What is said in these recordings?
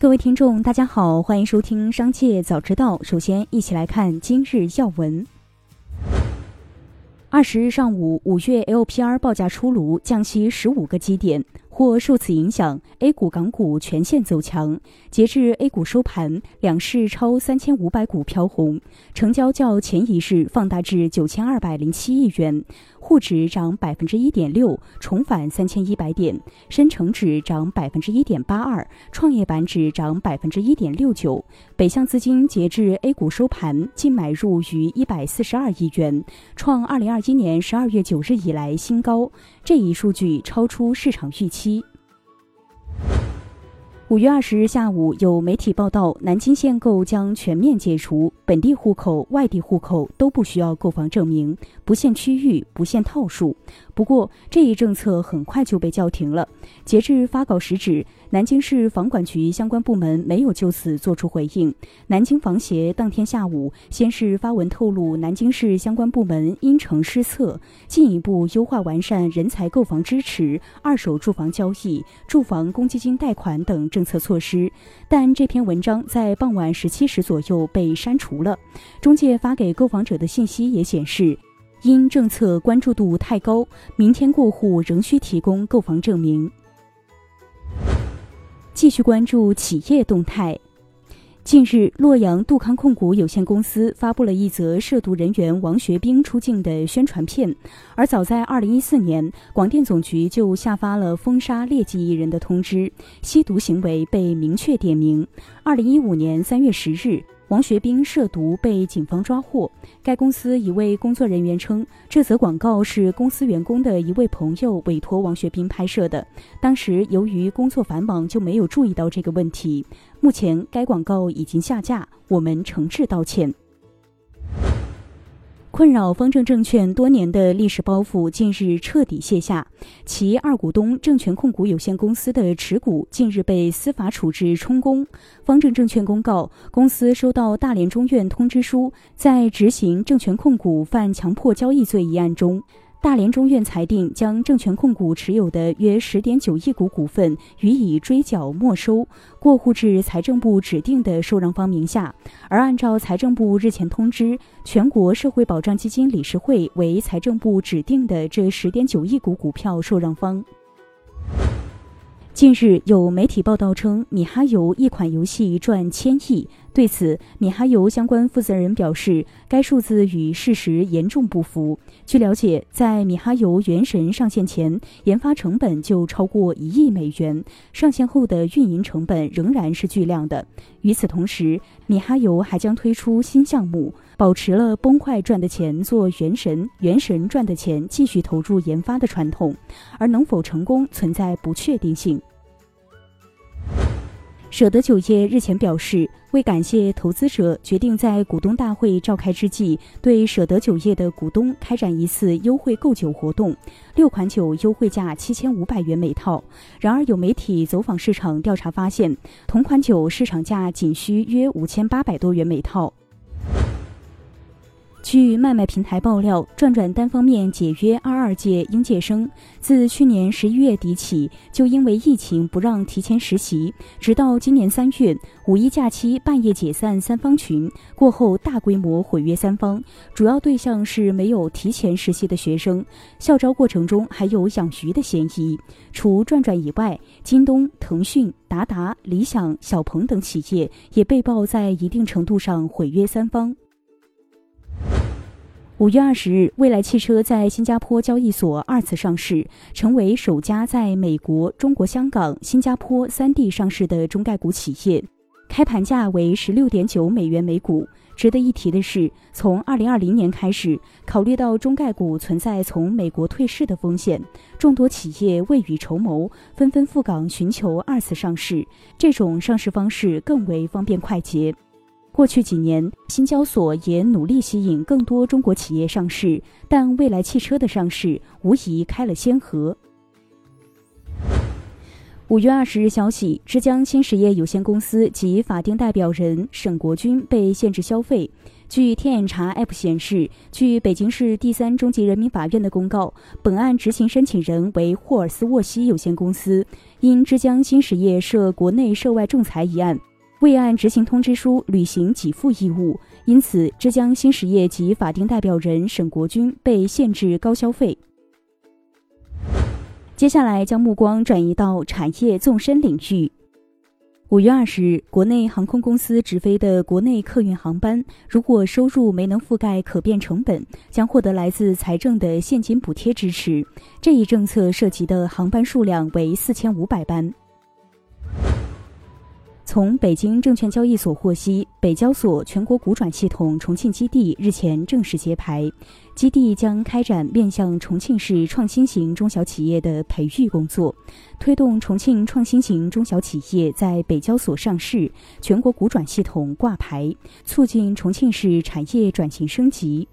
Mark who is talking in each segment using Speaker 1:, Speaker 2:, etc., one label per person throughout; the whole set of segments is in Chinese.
Speaker 1: 各位听众，大家好，欢迎收听《商界早知道》。首先，一起来看今日要闻。二十日上午，五月 LPR 报价出炉，降息十五个基点。或受此影响，A 股、港股全线走强。截至 A 股收盘，两市超三千五百股飘红，成交较前一日放大至九千二百零七亿元。沪指涨百分之一点六，重返三千一百点；深成指涨百分之一点八二，创业板指涨百分之一点六九。北向资金截至 A 股收盘净买入逾一百四十二亿元，创二零二一年十二月九日以来新高。这一数据超出市场预期。五月二十日下午，有媒体报道，南京限购将全面解除，本地户口、外地户口都不需要购房证明，不限区域，不限套数。不过，这一政策很快就被叫停了。截至发稿时止。南京市房管局相关部门没有就此作出回应。南京房协当天下午先是发文透露，南京市相关部门因城施策，进一步优化完善人才购房支持、二手住房交易、住房公积金贷款等政策措施。但这篇文章在傍晚十七时左右被删除了。中介发给购房者的信息也显示，因政策关注度太高，明天过户仍需提供购房证明。继续关注企业动态。近日，洛阳杜康控股有限公司发布了一则涉毒人员王学兵出境的宣传片。而早在二零一四年，广电总局就下发了封杀劣迹艺人的通知，吸毒行为被明确点名。二零一五年三月十日。王学兵涉毒被警方抓获。该公司一位工作人员称，这则广告是公司员工的一位朋友委托王学兵拍摄的，当时由于工作繁忙就没有注意到这个问题。目前该广告已经下架，我们诚挚道歉。困扰方正证券多年的历史包袱近日彻底卸下，其二股东证券控股有限公司的持股近日被司法处置充公。方正证券公告，公司收到大连中院通知书，在执行证券控股犯强迫交易罪一案中。大连中院裁定，将证券控股持有的约十点九亿股股份予以追缴没收，过户至财政部指定的受让方名下。而按照财政部日前通知，全国社会保障基金理事会为财政部指定的这十点九亿股股票受让方。近日有媒体报道称，米哈游一款游戏赚千亿。对此，米哈游相关负责人表示，该数字与事实严重不符。据了解，在米哈游《原神》上线前，研发成本就超过一亿美元，上线后的运营成本仍然是巨量的。与此同时，米哈游还将推出新项目，保持了崩坏赚的钱做《原神》，《原神》赚的钱继续投入研发的传统，而能否成功存在不确定性。舍得酒业日前表示，为感谢投资者，决定在股东大会召开之际，对舍得酒业的股东开展一次优惠购酒活动，六款酒优惠价七千五百元每套。然而，有媒体走访市场调查发现，同款酒市场价仅需约五千八百多元每套。据卖卖平台爆料，转转单方面解约二二届应届生，自去年十一月底起，就因为疫情不让提前实习，直到今年三月五一假期半夜解散三方群，过后大规模毁约三方，主要对象是没有提前实习的学生，校招过程中还有养鱼的嫌疑。除转转以外，京东、腾讯、达达、理想、小鹏等企业也被曝在一定程度上毁约三方。五月二十日，蔚来汽车在新加坡交易所二次上市，成为首家在美国、中国香港、新加坡三地上市的中概股企业。开盘价为十六点九美元每股。值得一提的是，从二零二零年开始，考虑到中概股存在从美国退市的风险，众多企业未雨绸缪，纷纷赴港寻求二次上市。这种上市方式更为方便快捷。过去几年，新交所也努力吸引更多中国企业上市，但蔚来汽车的上市无疑开了先河。五月二十日消息，之江新实业有限公司及法定代表人沈国军被限制消费。据天眼查 App 显示，据北京市第三中级人民法院的公告，本案执行申请人为霍尔斯沃西有限公司，因之江新实业涉国内涉外仲裁一案，未按执行通知书履行给付义务，因此浙江新实业及法定代表人沈国军被限制高消费。接下来将目光转移到产业纵深领域。五月二十日，国内航空公司直飞的国内客运航班，如果收入没能覆盖可变成本，将获得来自财政的现金补贴支持。这一政策涉及的航班数量为四千五百班。从北京证券交易所获悉，北交所全国股转系统重庆基地日前正式揭牌，基地将开展面向重庆市创新型中小企业的培育工作，推动重庆创新型中小企业在北交所上市、全国股转系统挂牌，促进重庆市产业转型升级。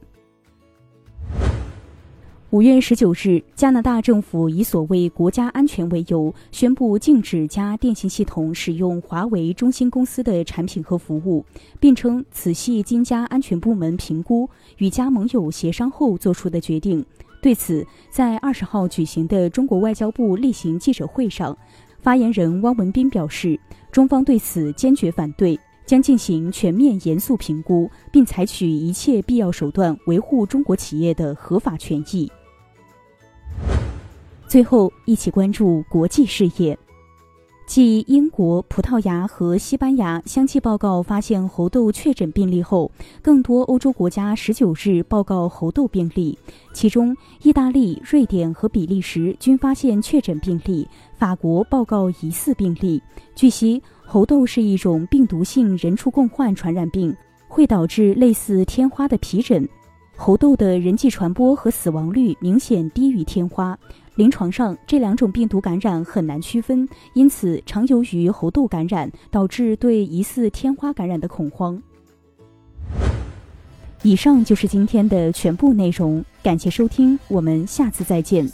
Speaker 1: 五月十九日，加拿大政府以所谓国家安全为由，宣布禁止家电信系统使用华为、中兴公司的产品和服务，并称此系经家安全部门评估与加盟友协商后做出的决定。对此，在二十号举行的中国外交部例行记者会上，发言人汪文斌表示，中方对此坚决反对，将进行全面严肃评估，并采取一切必要手段维护中国企业的合法权益。最后，一起关注国际事业。继英国、葡萄牙和西班牙相继报告发现猴痘确诊病例后，更多欧洲国家十九日报告猴痘病例，其中意大利、瑞典和比利时均发现确诊病例，法国报告疑似病例。据悉，猴痘是一种病毒性人畜共患传染病，会导致类似天花的皮疹。猴痘的人际传播和死亡率明显低于天花。临床上，这两种病毒感染很难区分，因此常由于喉痘感染导致对疑似天花感染的恐慌。以上就是今天的全部内容，感谢收听，我们下次再见。